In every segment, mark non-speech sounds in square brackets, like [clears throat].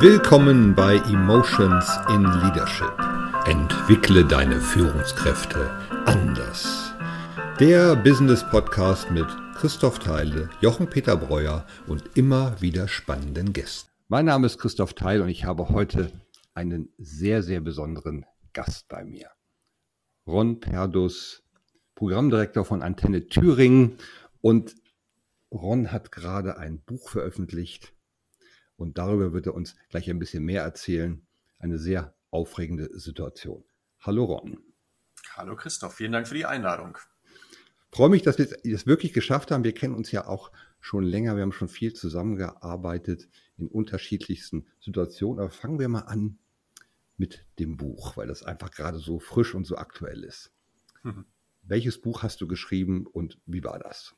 Willkommen bei Emotions in Leadership. Entwickle deine Führungskräfte anders. Der Business Podcast mit Christoph Theile, Jochen Peter Breuer und immer wieder spannenden Gästen. Mein Name ist Christoph Theil und ich habe heute einen sehr, sehr besonderen Gast bei mir. Ron Perdus, Programmdirektor von Antenne Thüringen und Ron hat gerade ein Buch veröffentlicht und darüber wird er uns gleich ein bisschen mehr erzählen. Eine sehr aufregende Situation. Hallo Ron. Hallo Christoph, vielen Dank für die Einladung. freue mich, dass wir es wirklich geschafft haben. Wir kennen uns ja auch schon länger. Wir haben schon viel zusammengearbeitet in unterschiedlichsten Situationen. Aber fangen wir mal an mit dem Buch, weil das einfach gerade so frisch und so aktuell ist. Mhm. Welches Buch hast du geschrieben und wie war das?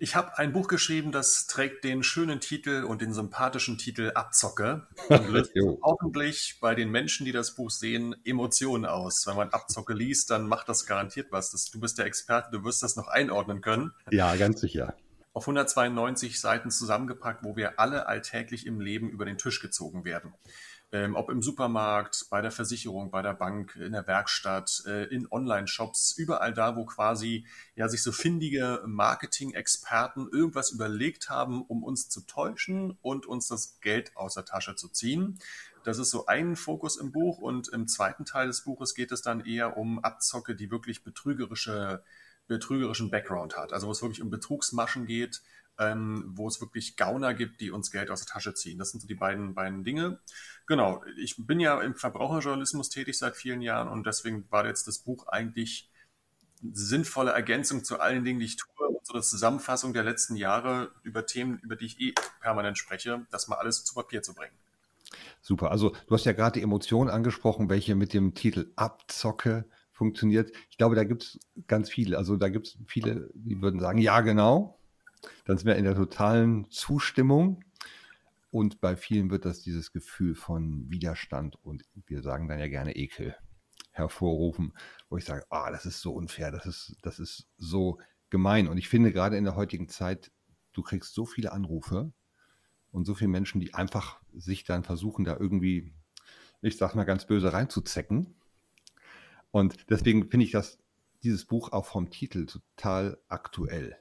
Ich habe ein Buch geschrieben, das trägt den schönen Titel und den sympathischen Titel Abzocke [laughs] und löst hoffentlich bei den Menschen, die das Buch sehen, Emotionen aus. Wenn man Abzocke liest, dann macht das garantiert was. Das, du bist der Experte, du wirst das noch einordnen können. Ja, ganz sicher. Auf 192 Seiten zusammengepackt, wo wir alle alltäglich im Leben über den Tisch gezogen werden ähm, ob im Supermarkt, bei der Versicherung, bei der Bank, in der Werkstatt, äh, in Online-Shops, überall da, wo quasi ja sich so findige Marketing-Experten irgendwas überlegt haben, um uns zu täuschen und uns das Geld aus der Tasche zu ziehen. Das ist so ein Fokus im Buch und im zweiten Teil des Buches geht es dann eher um Abzocke, die wirklich betrügerische betrügerischen Background hat. Also wo es wirklich um Betrugsmaschen geht, ähm, wo es wirklich Gauner gibt, die uns Geld aus der Tasche ziehen. Das sind so die beiden, beiden Dinge. Genau, ich bin ja im Verbraucherjournalismus tätig seit vielen Jahren und deswegen war jetzt das Buch eigentlich sinnvolle Ergänzung zu allen Dingen, die ich tue und so eine Zusammenfassung der letzten Jahre über Themen, über die ich eh permanent spreche, das mal alles zu Papier zu bringen. Super. Also du hast ja gerade die Emotion angesprochen, welche mit dem Titel Abzocke funktioniert. Ich glaube, da gibt es ganz viele. Also da gibt es viele, die würden sagen, ja, genau. Dann sind wir in der totalen Zustimmung. Und bei vielen wird das dieses Gefühl von Widerstand und wir sagen dann ja gerne Ekel hervorrufen, wo ich sage, ah, das ist so unfair, das ist, das ist so gemein. Und ich finde gerade in der heutigen Zeit, du kriegst so viele Anrufe und so viele Menschen, die einfach sich dann versuchen, da irgendwie, ich sag mal ganz böse, reinzuzecken. Und deswegen finde ich das, dieses Buch auch vom Titel total aktuell.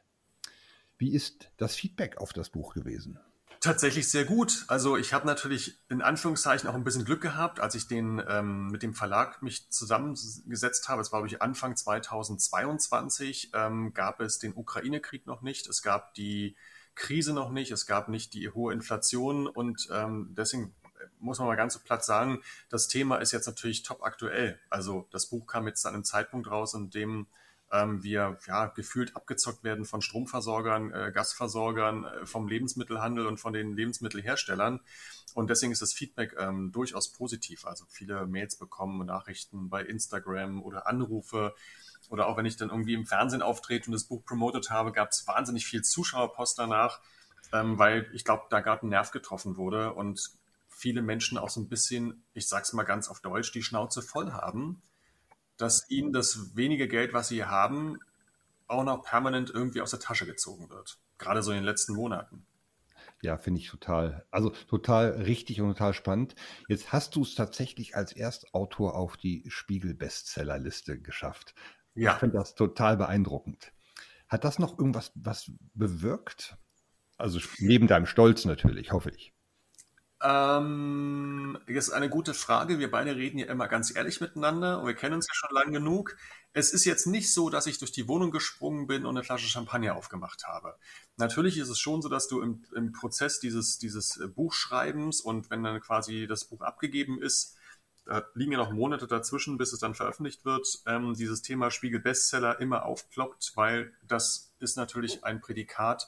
Wie ist das Feedback auf das Buch gewesen? Tatsächlich sehr gut. Also ich habe natürlich in Anführungszeichen auch ein bisschen Glück gehabt, als ich den ähm, mit dem Verlag mich zusammengesetzt habe. Es war glaube ich Anfang 2022 ähm, gab es den Ukraine-Krieg noch nicht. Es gab die Krise noch nicht. Es gab nicht die hohe Inflation und ähm, deswegen muss man mal ganz so platt sagen, das Thema ist jetzt natürlich top aktuell. Also das Buch kam jetzt an einem Zeitpunkt raus, in dem ähm, wir ja gefühlt abgezockt werden von Stromversorgern, äh, Gasversorgern, äh, vom Lebensmittelhandel und von den Lebensmittelherstellern. Und deswegen ist das Feedback ähm, durchaus positiv. Also viele Mails bekommen, Nachrichten bei Instagram oder Anrufe. Oder auch wenn ich dann irgendwie im Fernsehen auftrete und das Buch promotet habe, gab es wahnsinnig viel Zuschauerpost danach, ähm, weil ich glaube, da gerade ein Nerv getroffen wurde und viele Menschen auch so ein bisschen, ich sag's mal ganz auf Deutsch, die Schnauze voll haben dass ihnen das wenige Geld, was sie haben, auch noch permanent irgendwie aus der Tasche gezogen wird. Gerade so in den letzten Monaten. Ja, finde ich total, also total richtig und total spannend. Jetzt hast du es tatsächlich als Erstautor auf die Spiegel-Bestsellerliste geschafft. Ja. Ich finde das total beeindruckend. Hat das noch irgendwas was bewirkt? Also neben deinem Stolz natürlich, hoffe ich. Ähm, das ist eine gute Frage. Wir beide reden ja immer ganz ehrlich miteinander und wir kennen uns ja schon lang genug. Es ist jetzt nicht so, dass ich durch die Wohnung gesprungen bin und eine Flasche Champagner aufgemacht habe. Natürlich ist es schon so, dass du im, im Prozess dieses, dieses äh, Buchschreibens und wenn dann quasi das Buch abgegeben ist, da liegen ja noch Monate dazwischen, bis es dann veröffentlicht wird, ähm, dieses Thema Spiegel Bestseller immer aufploppt, weil das ist natürlich ein Prädikat,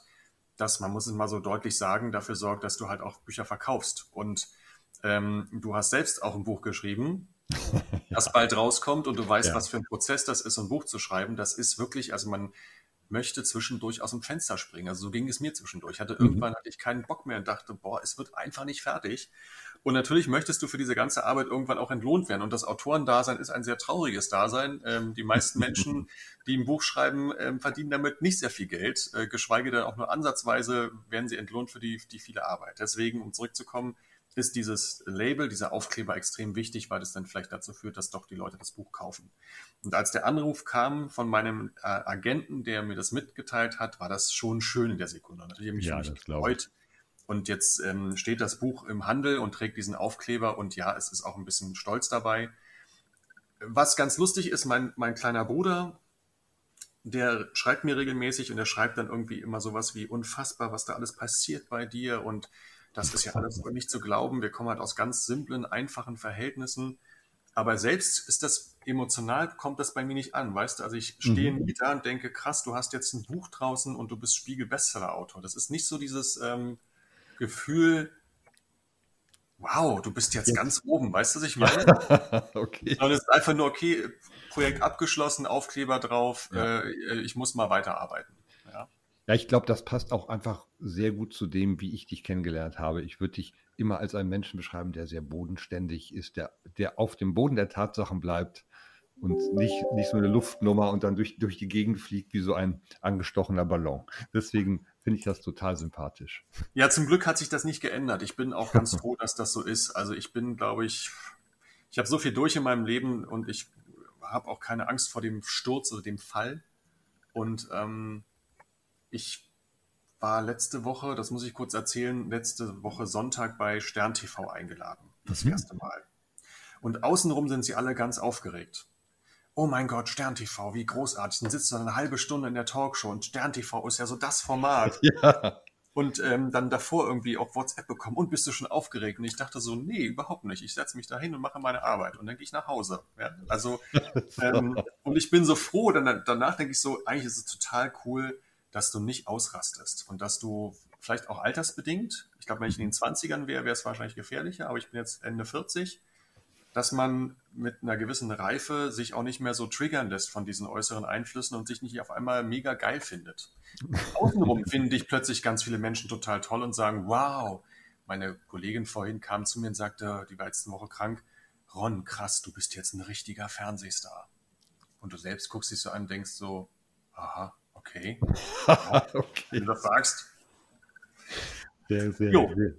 das, man muss es mal so deutlich sagen, dafür sorgt, dass du halt auch Bücher verkaufst. Und ähm, du hast selbst auch ein Buch geschrieben, [laughs] das bald rauskommt und du weißt, ja. was für ein Prozess das ist, ein Buch zu schreiben. Das ist wirklich, also man möchte zwischendurch aus dem Fenster springen. Also so ging es mir zwischendurch. Hatte mhm. irgendwann hatte ich keinen Bock mehr und dachte, boah, es wird einfach nicht fertig. Und natürlich möchtest du für diese ganze Arbeit irgendwann auch entlohnt werden. Und das Autorendasein ist ein sehr trauriges Dasein. Ähm, die meisten [laughs] Menschen, die ein Buch schreiben, ähm, verdienen damit nicht sehr viel Geld, äh, geschweige denn auch nur ansatzweise werden sie entlohnt für die, die viele Arbeit. Deswegen, um zurückzukommen, ist dieses Label, dieser Aufkleber extrem wichtig, weil das dann vielleicht dazu führt, dass doch die Leute das Buch kaufen. Und als der Anruf kam von meinem äh, Agenten, der mir das mitgeteilt hat, war das schon schön in der Sekunde. Natürlich habe ich ja, mich gefreut. Und jetzt ähm, steht das Buch im Handel und trägt diesen Aufkleber und ja, es ist auch ein bisschen stolz dabei. Was ganz lustig ist, mein, mein kleiner Bruder, der schreibt mir regelmäßig und der schreibt dann irgendwie immer sowas wie unfassbar, was da alles passiert bei dir und das ist ja alles nicht zu glauben. Wir kommen halt aus ganz simplen, einfachen Verhältnissen. Aber selbst ist das emotional, kommt das bei mir nicht an, weißt du? Also ich stehe mhm. nie da und denke, krass, du hast jetzt ein Buch draußen und du bist Spiegel-Bestseller-Autor. Das ist nicht so dieses ähm, Gefühl, wow, du bist jetzt, jetzt, ganz oben, weißt du, was ich [laughs] meine? okay. Sondern es ist einfach nur, okay, Projekt abgeschlossen, Aufkleber drauf, ja. äh, ich muss mal weiterarbeiten. Ja. Ja, ich glaube, das passt auch einfach sehr gut zu dem, wie ich dich kennengelernt habe. Ich würde dich immer als einen Menschen beschreiben, der sehr bodenständig ist, der, der auf dem Boden der Tatsachen bleibt und nicht, nicht so eine Luftnummer und dann durch, durch die Gegend fliegt wie so ein angestochener Ballon. Deswegen finde ich das total sympathisch. Ja, zum Glück hat sich das nicht geändert. Ich bin auch [laughs] ganz froh, dass das so ist. Also ich bin, glaube ich, ich habe so viel durch in meinem Leben und ich habe auch keine Angst vor dem Sturz oder dem Fall. Und ähm, ich war letzte Woche, das muss ich kurz erzählen, letzte Woche Sonntag bei Stern TV eingeladen. Das mhm. erste Mal. Und außenrum sind sie alle ganz aufgeregt. Oh mein Gott, Stern TV, wie großartig. Dann sitzt du eine halbe Stunde in der Talkshow und Stern TV ist ja so das Format. [laughs] Ja. Und ähm, dann davor irgendwie auf WhatsApp bekommen und bist du schon aufgeregt? Und ich dachte so, nee, überhaupt nicht. Ich setze mich da hin und mache meine Arbeit und dann gehe ich nach Hause. Ja? Also, [laughs] ähm, und ich bin so froh, dann, danach denke ich so, eigentlich ist es total cool, dass du nicht ausrastest und dass du vielleicht auch altersbedingt, ich glaube, wenn ich in den 20ern wäre, wäre es wahrscheinlich gefährlicher, aber ich bin jetzt Ende 40, dass man mit einer gewissen Reife sich auch nicht mehr so triggern lässt von diesen äußeren Einflüssen und sich nicht auf einmal mega geil findet. [laughs] Außenrum finden dich plötzlich ganz viele Menschen total toll und sagen, wow, meine Kollegin vorhin kam zu mir und sagte, die war letzte Woche krank, Ron, krass, du bist jetzt ein richtiger Fernsehstar. Und du selbst guckst dich so an und denkst so, aha, Okay. [laughs] okay. Wenn du das sagst. Sehr, sehr, sehr,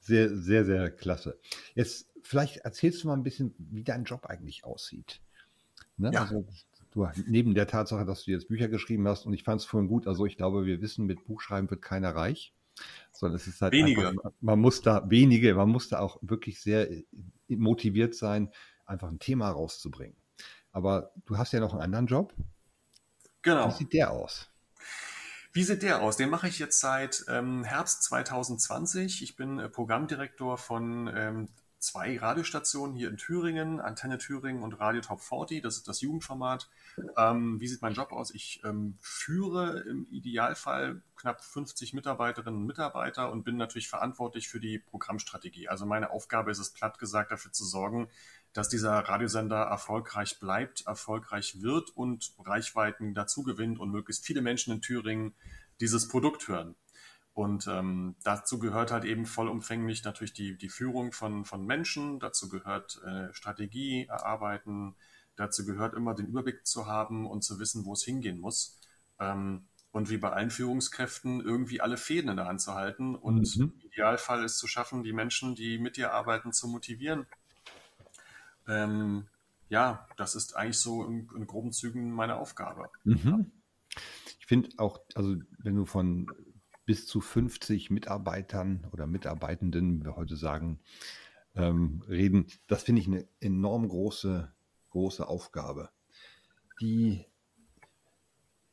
sehr, sehr, sehr klasse. Jetzt vielleicht erzählst du mal ein bisschen, wie dein Job eigentlich aussieht. Ne? Ja. Also, du, neben der Tatsache, dass du jetzt Bücher geschrieben hast, und ich fand es vorhin gut, also ich glaube, wir wissen, mit Buchschreiben wird keiner reich, sondern es ist halt wenige. Einfach, man muss da wenige, man muss da auch wirklich sehr motiviert sein, einfach ein Thema rauszubringen. Aber du hast ja noch einen anderen Job. Genau. Wie sieht der aus? Wie sieht der aus? Den mache ich jetzt seit ähm, Herbst 2020. Ich bin äh, Programmdirektor von ähm, zwei Radiostationen hier in Thüringen, Antenne Thüringen und Radio Top 40, das ist das Jugendformat. Ähm, wie sieht mein Job aus? Ich ähm, führe im Idealfall knapp 50 Mitarbeiterinnen und Mitarbeiter und bin natürlich verantwortlich für die Programmstrategie. Also meine Aufgabe ist es, platt gesagt, dafür zu sorgen, dass dieser Radiosender erfolgreich bleibt, erfolgreich wird und Reichweiten dazu gewinnt und möglichst viele Menschen in Thüringen dieses Produkt hören. Und ähm, dazu gehört halt eben vollumfänglich natürlich die, die Führung von, von Menschen, dazu gehört äh, Strategie erarbeiten, dazu gehört immer den Überblick zu haben und zu wissen, wo es hingehen muss. Ähm, und wie bei allen Führungskräften irgendwie alle Fäden in der Hand zu halten und mhm. im Idealfall ist zu schaffen, die Menschen, die mit dir arbeiten, zu motivieren ähm, ja, das ist eigentlich so in, in groben Zügen meine Aufgabe. Mhm. Ich finde auch, also wenn du von bis zu 50 Mitarbeitern oder Mitarbeitenden, wie wir heute sagen, ähm, reden, das finde ich eine enorm große, große Aufgabe. Die,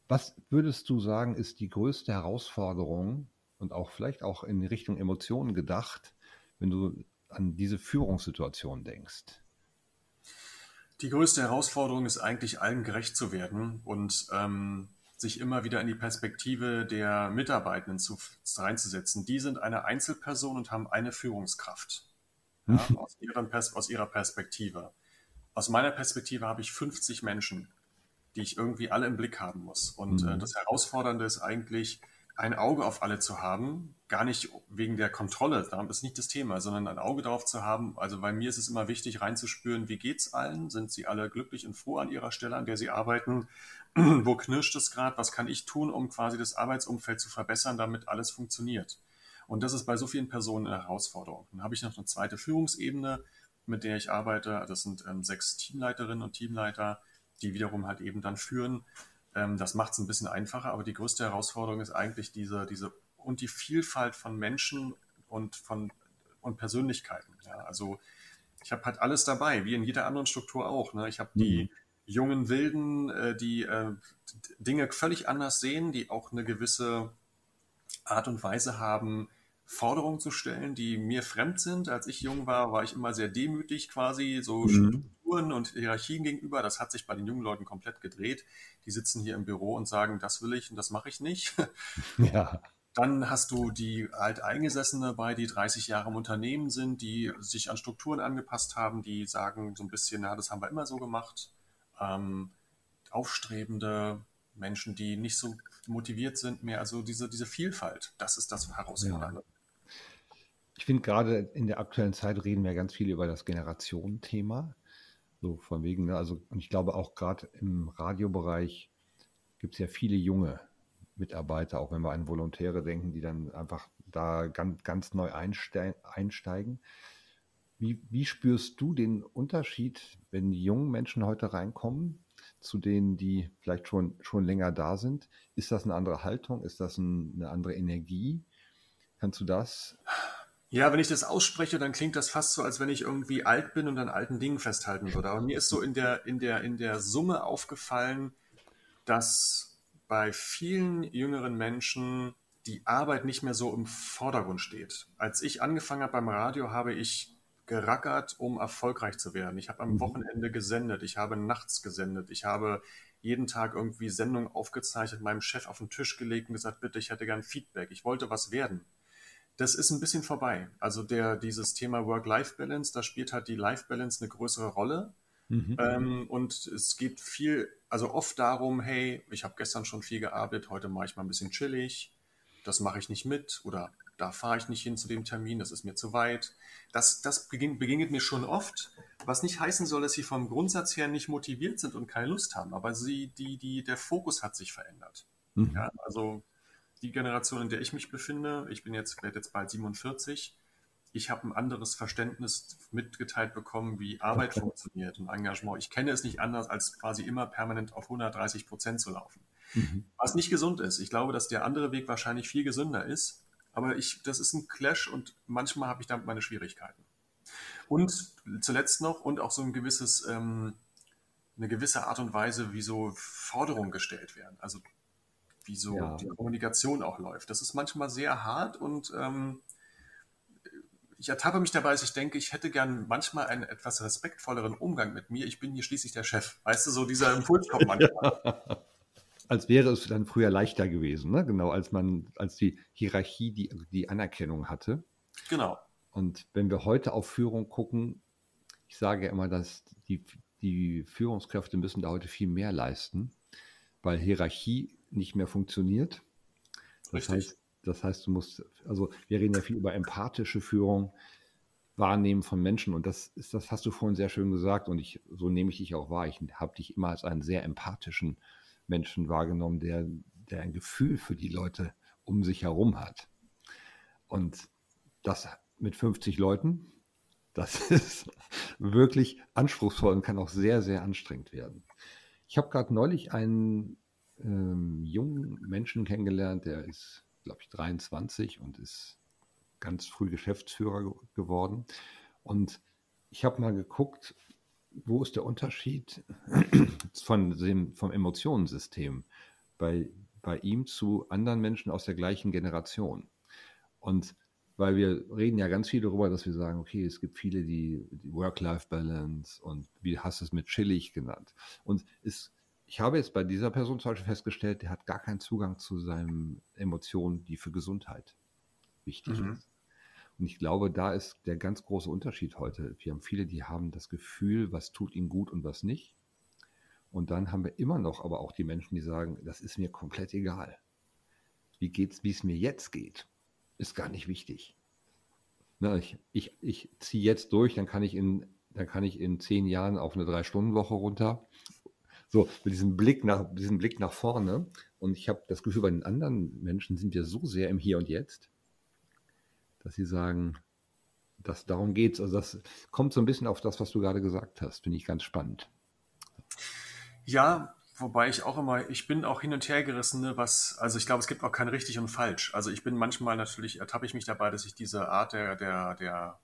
was würdest du sagen, ist die größte Herausforderung und auch vielleicht auch in Richtung Emotionen gedacht, wenn du an diese Führungssituation denkst? Die größte Herausforderung ist eigentlich, allen gerecht zu werden und ähm, sich immer wieder in die Perspektive der Mitarbeitenden zu, reinzusetzen. Die sind eine Einzelperson und haben eine Führungskraft ja, aus, ihren, aus ihrer Perspektive. Aus meiner Perspektive habe ich 50 Menschen, die ich irgendwie alle im Blick haben muss. Und äh, mhm. äh, das Herausfordernde ist eigentlich, ein Auge auf alle zu haben, gar nicht wegen der Kontrolle, das ist nicht das Thema, sondern ein Auge darauf zu haben. Also bei mir ist es immer wichtig, reinzuspüren, wie geht's allen? Sind sie alle glücklich und froh an ihrer Stelle, an der sie arbeiten? [clears throat] Wo knirscht es gerade? Was kann ich tun, um quasi das Arbeitsumfeld zu verbessern, damit alles funktioniert? Und das ist bei so vielen Personen eine Herausforderung. Dann habe ich noch eine zweite Führungsebene, mit der ich arbeite. Das sind ähm, sechs Teamleiterinnen und Teamleiter, die wiederum halt eben dann führen. Ähm, das macht es ein bisschen einfacher, aber die größte Herausforderung ist eigentlich diese, diese und die Vielfalt von Menschen und von und Persönlichkeiten. Ja, also ich habe halt alles dabei, wie in jeder anderen Struktur auch. Ne? Ich habe die mhm. jungen Wilden, äh, die äh, Dinge völlig anders sehen, die auch eine gewisse Art und Weise haben, Forderungen zu stellen, die mir fremd sind. Als ich jung war, war ich immer sehr demütig quasi, so mhm. Strukturen und Hierarchien gegenüber. Das hat sich bei den jungen Leuten komplett gedreht. Die sitzen hier im Büro und sagen, das will ich und das mache ich nicht. [laughs] Ja. Dann hast du die Alteingesessenen dabei, die 30 Jahre im Unternehmen sind, die sich an Strukturen angepasst haben, die sagen so ein bisschen, ja, das haben wir immer so gemacht. Ähm, aufstrebende Menschen, die nicht so motiviert sind mehr. Also diese, diese Vielfalt, das ist das Herausfordernde. Ja. Ich finde gerade in der aktuellen Zeit reden wir ganz viel über das Generationenthema. So von wegen, ne? also und ich glaube auch gerade im Radiobereich gibt es ja viele junge Mitarbeiter, auch wenn wir an Volontäre denken, die dann einfach da ganz, ganz neu einsteigen. Wie, wie spürst du den Unterschied, wenn die jungen Menschen heute reinkommen, zu denen, die vielleicht schon, schon länger da sind? Ist das eine andere Haltung? Ist das ein, eine andere Energie? Kannst du das? Ja, wenn ich das ausspreche, dann klingt das fast so, als wenn ich irgendwie alt bin und an alten Dingen festhalten würde. Aber mir ist so in der, in der, in der Summe aufgefallen, dass bei vielen jüngeren Menschen die Arbeit nicht mehr so im Vordergrund steht. Als ich angefangen habe beim Radio, habe ich gerackert, um erfolgreich zu werden. Ich habe am mhm. Wochenende gesendet, ich habe nachts gesendet, ich habe jeden Tag irgendwie Sendungen aufgezeichnet, meinem Chef auf den Tisch gelegt und gesagt, bitte, ich hätte gern Feedback, ich wollte was werden. Das ist ein bisschen vorbei. Also der, dieses Thema Work-Life-Balance, da spielt halt die Life-Balance eine größere Rolle. Mhm. Ähm, und es geht viel, also oft darum, hey, ich habe gestern schon viel gearbeitet, heute mache ich mal ein bisschen chillig, das mache ich nicht mit oder da fahre ich nicht hin zu dem Termin, das ist mir zu weit. Das, das begegnet mir schon oft, was nicht heißen soll, dass sie vom Grundsatz her nicht motiviert sind und keine Lust haben, aber sie, die, die, der Fokus hat sich verändert. Mhm. Ja, also die Generation, in der ich mich befinde, ich bin jetzt, werde jetzt bald 47, ich habe ein anderes Verständnis mitgeteilt bekommen, wie Arbeit funktioniert und Engagement. Ich kenne es nicht anders, als quasi immer permanent auf 130 Prozent zu laufen. Mhm. Was nicht gesund ist. Ich glaube, dass der andere Weg wahrscheinlich viel gesünder ist. Aber ich, das ist ein Clash und manchmal habe ich damit meine Schwierigkeiten. Und zuletzt noch und auch so ein gewisses, ähm, eine gewisse Art und Weise, wie so Forderungen gestellt werden. Also wie so ja. die Kommunikation auch läuft. Das ist manchmal sehr hart und ähm, ich ertappe mich dabei, dass ich denke, ich hätte gern manchmal einen etwas respektvolleren Umgang mit mir. Ich bin hier schließlich der Chef. Weißt du, so dieser Impuls kommt [laughs] manchmal. Ja. Als wäre es dann früher leichter gewesen, ne? Genau, als man, als die Hierarchie die, die Anerkennung hatte. Genau. Und wenn wir heute auf Führung gucken, ich sage immer, dass die, die Führungskräfte müssen da heute viel mehr leisten, weil Hierarchie nicht mehr funktioniert. Das Richtig. heißt, das heißt, du musst, also wir reden ja viel über empathische Führung, Wahrnehmen von Menschen und das ist, das hast du vorhin sehr schön gesagt und ich, so nehme ich dich auch wahr. Ich habe dich immer als einen sehr empathischen Menschen wahrgenommen, der, der ein Gefühl für die Leute um sich herum hat. Und das mit 50 Leuten, das [laughs] ist wirklich anspruchsvoll und kann auch sehr, sehr anstrengend werden. Ich habe gerade neulich einen ähm, jungen Menschen kennengelernt, der ist glaube ich, 23 und ist ganz früh Geschäftsführer geworden. Und ich habe mal geguckt, wo ist der Unterschied [clears throat] von dem, vom Emotionensystem bei, bei ihm zu anderen Menschen aus der gleichen Generation. Und weil wir reden ja ganz viel darüber, dass wir sagen, okay, es gibt viele, die, die Work-Life-Balance und wie hast du es mit chillig genannt. Und es ich habe jetzt bei dieser Person zum Beispiel festgestellt, der hat gar keinen Zugang zu seinen Emotionen, die für Gesundheit wichtig mhm. ist. Und ich glaube, da ist der ganz große Unterschied heute. Wir haben viele, die haben das Gefühl, was tut ihnen gut und was nicht. Und dann haben wir immer noch aber auch die Menschen, die sagen, das ist mir komplett egal. Wie geht's, wie es mir jetzt geht, ist gar nicht wichtig. Na, ich, ich, ich ziehe jetzt durch, dann kann ich in, dann kann ich in zehn Jahren auf eine Drei-Stunden-Woche runter so, mit diesem Blick nach, diesem Blick nach vorne. Und ich habe das Gefühl, bei den anderen Menschen sind wir so sehr im Hier und Jetzt, dass sie sagen, dass darum geht es. Also das kommt so ein bisschen auf das, was du gerade gesagt hast. Finde ich ganz spannend. Ja, wobei ich auch immer, ich bin auch hin und her gerissen, ne, was, also ich glaube, es gibt auch kein richtig und falsch. Also ich bin manchmal natürlich, ertappe ich mich dabei, dass ich diese Art der, der, der,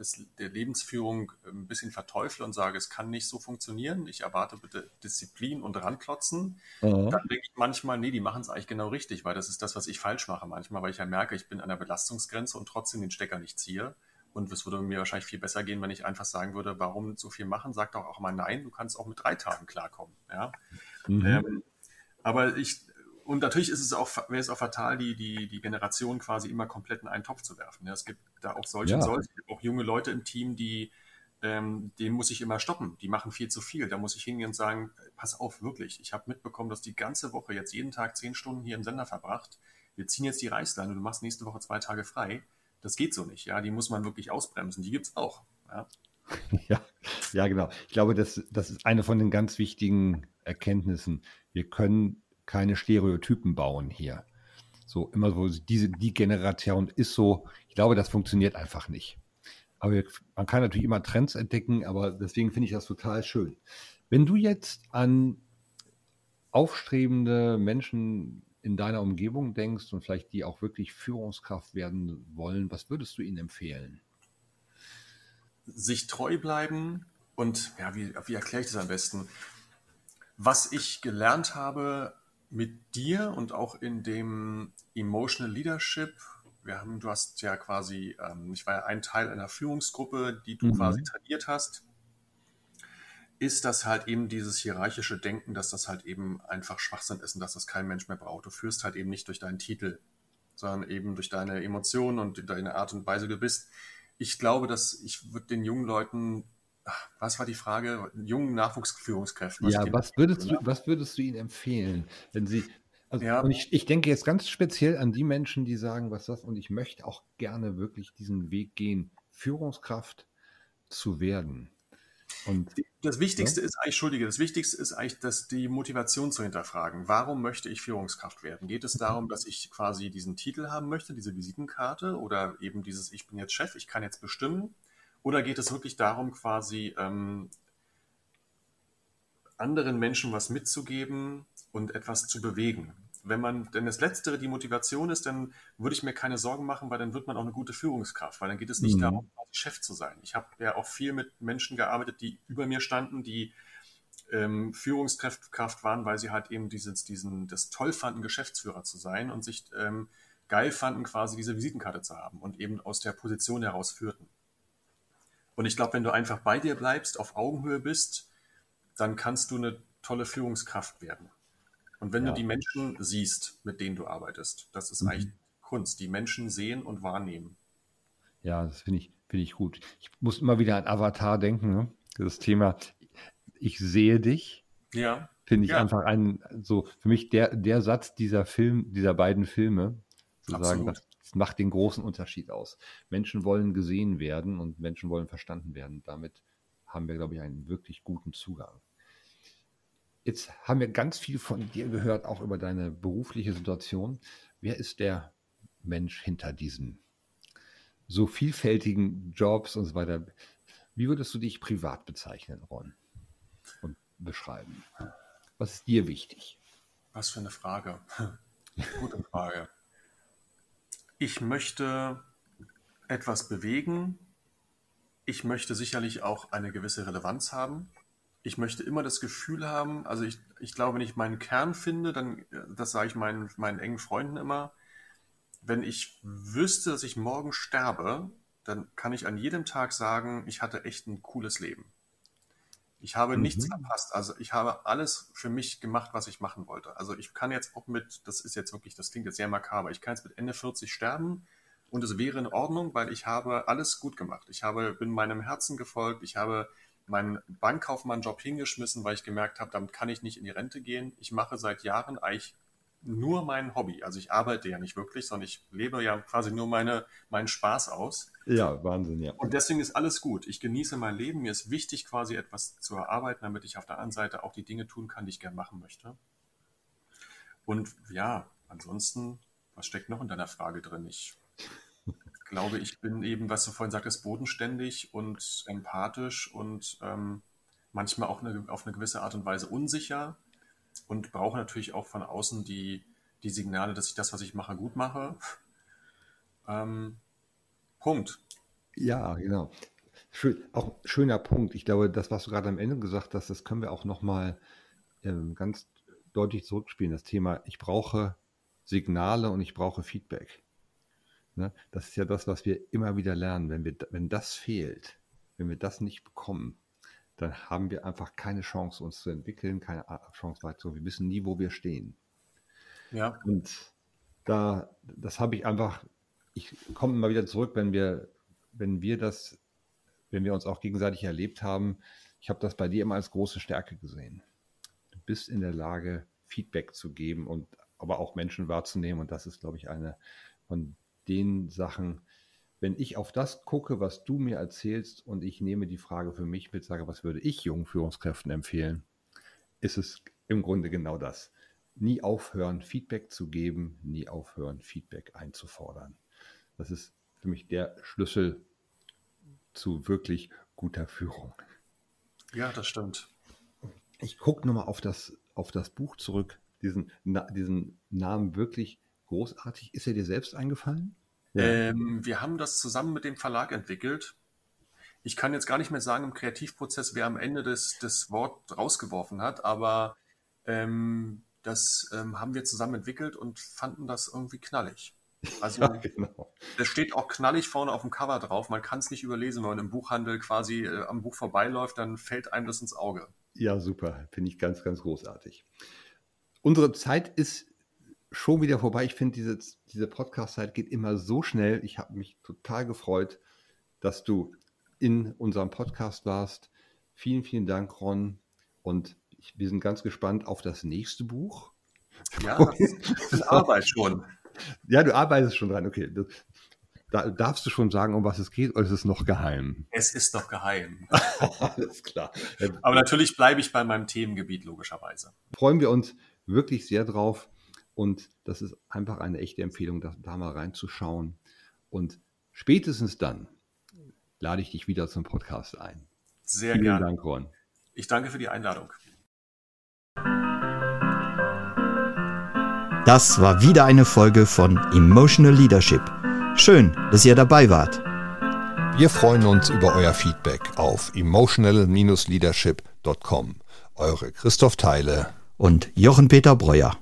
des, der Lebensführung ein bisschen verteufle und sage, es kann nicht so funktionieren. Ich erwarte bitte Disziplin und Ranklotzen. Mhm. Dann denke ich manchmal, nee, die machen es eigentlich genau richtig, weil das ist das, was ich falsch mache manchmal, weil ich ja merke, ich bin an der Belastungsgrenze und trotzdem den Stecker nicht ziehe. Und es würde mir wahrscheinlich viel besser gehen, wenn ich einfach sagen würde, warum so viel machen? Sag doch auch mal nein, du kannst auch mit drei Tagen klarkommen. Ja? Mhm. Ähm, aber ich, und natürlich ist es auch, wäre es auch fatal, die, die, die Generation quasi immer komplett in einen Topf zu werfen. Ja, es gibt da auch solche ja. und solche, auch junge Leute im Team, die, ähm, den muss ich immer stoppen. Die machen viel zu viel. Da muss ich hingehen und sagen, pass auf, wirklich. Ich habe mitbekommen, dass die ganze Woche jetzt jeden Tag zehn Stunden hier im Sender verbracht. Wir ziehen jetzt die Reißleine, du machst nächste Woche zwei Tage frei das geht so nicht. Ja, die muss man wirklich ausbremsen. Die gibt es auch. Ja. [laughs] ja. Ja, genau. Ich glaube, das, das ist eine von den ganz wichtigen Erkenntnissen. Wir können keine Stereotypen bauen hier. So immer so, diese, die Generation ist so, ich glaube, das funktioniert einfach nicht. Aber man kann natürlich immer Trends entdecken, aber deswegen finde ich das total schön. Wenn du jetzt an aufstrebende Menschen in deiner Umgebung denkst und vielleicht die auch wirklich Führungskraft werden wollen, was würdest du ihnen empfehlen? Sich treu bleiben und, ja, wie, wie erkläre ich das am besten? Was ich gelernt habe mit dir und auch in dem Emotional Leadership, wir haben, du hast ja quasi, ähm, ich war ja ein Teil einer Führungsgruppe, die du mhm. quasi trainiert hast ist das halt eben dieses hierarchische Denken, dass das halt eben einfach Schwachsinn ist und dass das kein Mensch mehr braucht. Du führst halt eben nicht durch deinen Titel, sondern eben durch deine Emotionen und deine Art und Weise, du bist. Ich glaube, dass ich würde den jungen Leuten, was war die Frage, jungen Nachwuchsführungskräften. Ja, was würdest, du, was würdest du ihnen empfehlen, wenn sie, also ja. und ich, ich denke jetzt ganz speziell an die Menschen, die sagen, was das, und ich möchte auch gerne wirklich diesen Weg gehen, Führungskraft zu werden. Und, das Wichtigste ja? ist eigentlich, Entschuldige, das Wichtigste ist eigentlich, dass die Motivation zu hinterfragen. Warum möchte ich Führungskraft werden? Geht es darum, dass ich quasi diesen Titel haben möchte, diese Visitenkarte oder eben dieses, ich bin jetzt Chef, ich kann jetzt bestimmen? Oder geht es wirklich darum, quasi ähm, anderen Menschen was mitzugeben und etwas zu bewegen? wenn man, denn das Letztere die Motivation ist, dann würde ich mir keine Sorgen machen, weil dann wird man auch eine gute Führungskraft, weil dann geht es nicht mhm. darum, Chef zu sein. Ich habe ja auch viel mit Menschen gearbeitet, die über mir standen, die ähm, Führungskraft waren, weil sie halt eben dieses, diesen, das toll fanden, Geschäftsführer zu sein und sich ähm, geil fanden, quasi diese Visitenkarte zu haben und eben aus der Position heraus führten. Und ich glaube, wenn du einfach bei dir bleibst, auf Augenhöhe bist, dann kannst du eine tolle Führungskraft werden. Und wenn ja. du die Menschen siehst, mit denen du arbeitest, das ist mhm. eigentlich Kunst, die Menschen sehen und wahrnehmen. Ja, das finde ich, finde ich gut. Ich muss immer wieder an Avatar denken, ne? das Thema, ich sehe dich. Ja. Finde ich ja. einfach ein, so für mich der, der Satz dieser Film, dieser beiden Filme, zu sagen, das, das macht den großen Unterschied aus. Menschen wollen gesehen werden und Menschen wollen verstanden werden. Damit haben wir, glaube ich, einen wirklich guten Zugang. Jetzt haben wir ganz viel von dir gehört, auch über deine berufliche Situation. Wer ist der Mensch hinter diesen so vielfältigen Jobs und so weiter? Wie würdest du dich privat bezeichnen, Ron? Und beschreiben? Was ist dir wichtig? Was für eine Frage. [laughs] Gute Frage. Ich möchte etwas bewegen. Ich möchte sicherlich auch eine gewisse Relevanz haben ich möchte immer das Gefühl haben, also ich, ich glaube, wenn ich meinen Kern finde, dann, das sage ich meinen, meinen engen Freunden immer, wenn ich wüsste, dass ich morgen sterbe, dann kann ich an jedem Tag sagen, ich hatte echt ein cooles Leben. Ich habe mhm. nichts verpasst. Also ich habe alles für mich gemacht, was ich machen wollte. Also ich kann jetzt auch mit, das ist jetzt wirklich, das klingt jetzt sehr makaber, ich kann jetzt mit Ende 40 sterben und es wäre in Ordnung, weil ich habe alles gut gemacht. Ich habe, bin meinem Herzen gefolgt, ich habe meinen Bankkaufmann-Job hingeschmissen, weil ich gemerkt habe, damit kann ich nicht in die Rente gehen. Ich mache seit Jahren eigentlich nur mein Hobby. Also ich arbeite ja nicht wirklich, sondern ich lebe ja quasi nur meine, meinen Spaß aus. Ja, Wahnsinn, ja. Und deswegen ist alles gut. Ich genieße mein Leben. Mir ist wichtig, quasi etwas zu erarbeiten, damit ich auf der anderen Seite auch die Dinge tun kann, die ich gerne machen möchte. Und ja, ansonsten, was steckt noch in deiner Frage drin? Ich glaube, ich bin eben, was du vorhin sagtest, bodenständig und empathisch und ähm, manchmal auch eine, auf eine gewisse Art und Weise unsicher und brauche natürlich auch von außen die, die Signale, dass ich das, was ich mache, gut mache. Ähm, Punkt. Ja, genau. Schön, auch schöner Punkt. Ich glaube, das, was du gerade am Ende gesagt hast, das können wir auch nochmal ähm, ganz deutlich zurückspielen. Das Thema, ich brauche Signale und ich brauche Feedback. Ne? Das ist ja das, was wir immer wieder lernen. Wenn, wir, wenn das fehlt, wenn wir das nicht bekommen, dann haben wir einfach keine Chance, uns zu entwickeln, keine Chance weiter. Wir wissen nie, wo wir stehen. Ja. Und da, das habe ich einfach, ich komme immer wieder zurück, wenn wir, wenn wir das, wenn wir uns auch gegenseitig erlebt haben. Ich habe das bei dir immer als große Stärke gesehen. Du bist in der Lage, Feedback zu geben und aber auch Menschen wahrzunehmen. Und das ist, glaube ich, eine von den Sachen, wenn ich auf das gucke, was du mir erzählst und ich nehme die Frage für mich mit, sage, was würde ich jungen Führungskräften empfehlen, ist es im Grunde genau das. Nie aufhören, Feedback zu geben, nie aufhören, Feedback einzufordern. Das ist für mich der Schlüssel zu wirklich guter Führung. Ja, das stimmt. Ich gucke nochmal auf das, auf das Buch zurück, diesen, diesen Namen wirklich großartig. Ist er dir selbst eingefallen? Ja. Ähm, wir haben das zusammen mit dem Verlag entwickelt. Ich kann jetzt gar nicht mehr sagen im Kreativprozess, wer am Ende das, das Wort rausgeworfen hat, aber ähm, das ähm, haben wir zusammen entwickelt und fanden das irgendwie knallig. [laughs] Also, ja, genau. das steht auch knallig vorne auf dem Cover drauf. Man kann es nicht überlesen, wenn man im Buchhandel quasi äh, am Buch vorbeiläuft, dann fällt einem das ins Auge. Ja, super. Finde ich ganz, ganz großartig. Unsere Zeit ist schon wieder vorbei. Ich finde, diese, diese Podcast-Zeit geht immer so schnell. Ich habe mich total gefreut, dass du in unserem Podcast warst. Vielen, vielen Dank, Ron. Und ich, wir sind ganz gespannt auf das nächste Buch. Ja, [laughs] das Arbeit schon. Ja, du arbeitest schon dran. Okay. Da darfst du schon sagen, um was es geht, oder ist es noch geheim? Es ist noch geheim. [laughs] Alles klar. Aber natürlich bleibe ich bei meinem Themengebiet, logischerweise. Freuen wir uns wirklich sehr drauf. Und das ist einfach eine echte Empfehlung, da, da mal reinzuschauen. Und spätestens dann lade ich dich wieder zum Podcast ein. Sehr Vielen gerne. Dank, Ron. Ich danke für die Einladung. Das war wieder eine Folge von Emotional Leadership. Schön, dass ihr dabei wart. Wir freuen uns über euer Feedback auf emotional-leadership.com. Eure Christoph Teile und Jochen Peter Breuer.